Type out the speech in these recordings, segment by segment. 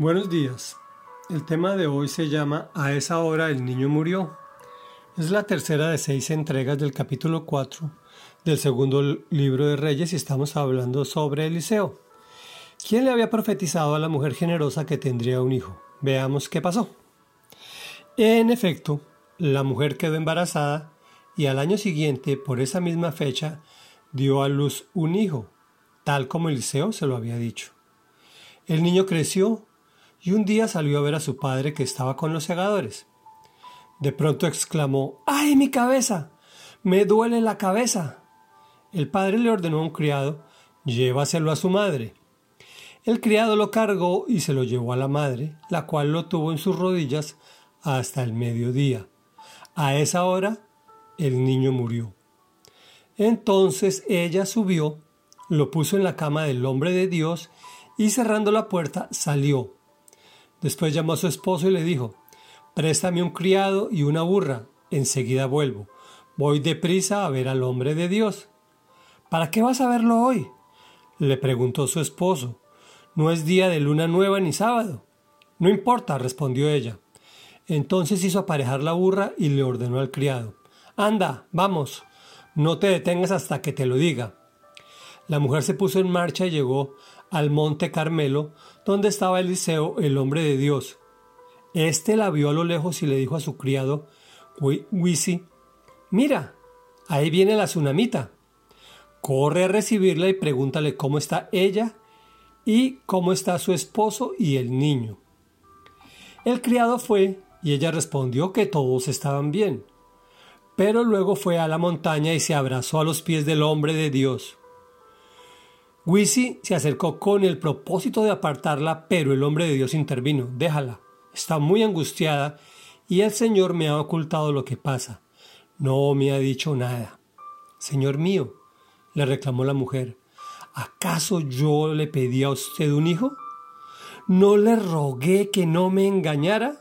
Buenos días. El tema de hoy se llama A esa hora el niño murió. Es la tercera de seis entregas del capítulo 4 del segundo libro de Reyes y estamos hablando sobre Eliseo. ¿Quién le había profetizado a la mujer generosa que tendría un hijo? Veamos qué pasó. En efecto, la mujer quedó embarazada y al año siguiente, por esa misma fecha, dio a luz un hijo, tal como Eliseo se lo había dicho. El niño creció y un día salió a ver a su padre que estaba con los segadores. De pronto exclamó ¡Ay, mi cabeza! ¡Me duele la cabeza! El padre le ordenó a un criado llévaselo a su madre. El criado lo cargó y se lo llevó a la madre, la cual lo tuvo en sus rodillas hasta el mediodía. A esa hora el niño murió. Entonces ella subió, lo puso en la cama del hombre de Dios y cerrando la puerta salió. Después llamó a su esposo y le dijo, Préstame un criado y una burra, enseguida vuelvo. Voy deprisa a ver al hombre de Dios. ¿Para qué vas a verlo hoy? le preguntó su esposo. No es día de luna nueva ni sábado. No importa, respondió ella. Entonces hizo aparejar la burra y le ordenó al criado. Anda, vamos, no te detengas hasta que te lo diga. La mujer se puso en marcha y llegó al monte Carmelo, donde estaba Eliseo, el hombre de Dios. Este la vio a lo lejos y le dijo a su criado, Wisi, mira, ahí viene la tsunamita. Corre a recibirla y pregúntale cómo está ella y cómo está su esposo y el niño. El criado fue y ella respondió que todos estaban bien. Pero luego fue a la montaña y se abrazó a los pies del hombre de Dios. Wisi se acercó con el propósito de apartarla, pero el hombre de Dios intervino. Déjala. Está muy angustiada y el Señor me ha ocultado lo que pasa. No me ha dicho nada. Señor mío, le reclamó la mujer, ¿acaso yo le pedí a usted un hijo? ¿No le rogué que no me engañara?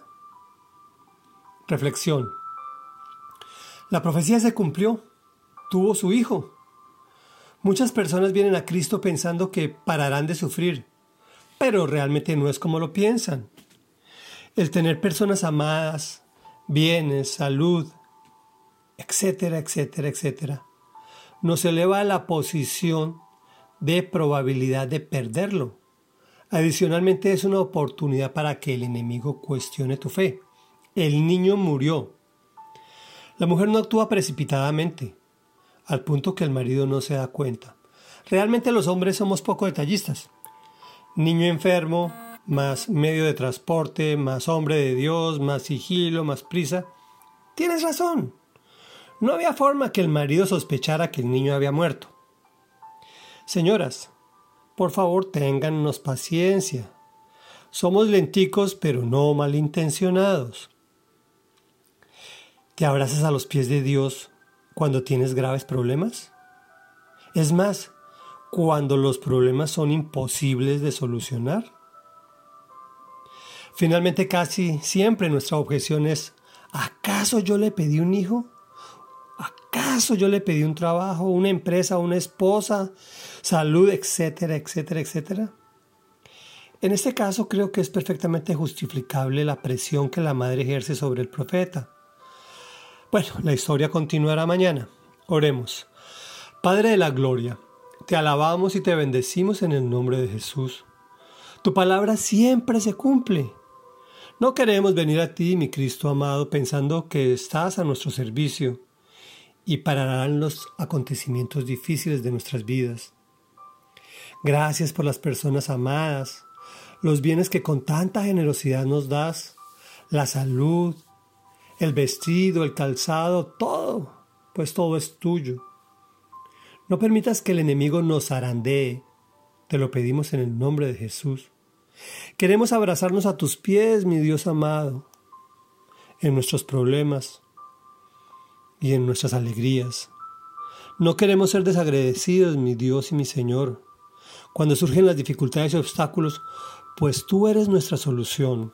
Reflexión. La profecía se cumplió. Tuvo su hijo. Muchas personas vienen a Cristo pensando que pararán de sufrir, pero realmente no es como lo piensan. El tener personas amadas, bienes, salud, etcétera, etcétera, etcétera, nos eleva a la posición de probabilidad de perderlo. Adicionalmente es una oportunidad para que el enemigo cuestione tu fe. El niño murió. La mujer no actúa precipitadamente al punto que el marido no se da cuenta. Realmente los hombres somos poco detallistas. Niño enfermo, más medio de transporte, más hombre de Dios, más sigilo, más prisa. Tienes razón. No había forma que el marido sospechara que el niño había muerto. Señoras, por favor téngannos paciencia. Somos lenticos pero no malintencionados. ¿Te abrazas a los pies de Dios cuando tienes graves problemas? Es más, cuando los problemas son imposibles de solucionar. Finalmente, casi siempre nuestra objeción es, ¿acaso yo le pedí un hijo? ¿Acaso yo le pedí un trabajo, una empresa, una esposa, salud, etcétera, etcétera, etcétera? En este caso creo que es perfectamente justificable la presión que la madre ejerce sobre el profeta. Bueno, la historia continuará mañana. Oremos. Padre de la Gloria, te alabamos y te bendecimos en el nombre de Jesús. Tu palabra siempre se cumple. No queremos venir a ti, mi Cristo amado, pensando que estás a nuestro servicio y pararán los acontecimientos difíciles de nuestras vidas. Gracias por las personas amadas, los bienes que con tanta generosidad nos das, la salud, el vestido, el calzado, todo, pues todo es tuyo. No permitas que el enemigo nos arandee. Te lo pedimos en el nombre de Jesús. Queremos abrazarnos a tus pies, mi Dios amado, en nuestros problemas y en nuestras alegrías. No queremos ser desagradecidos, mi Dios y mi Señor, cuando surgen las dificultades y obstáculos, pues tú eres nuestra solución.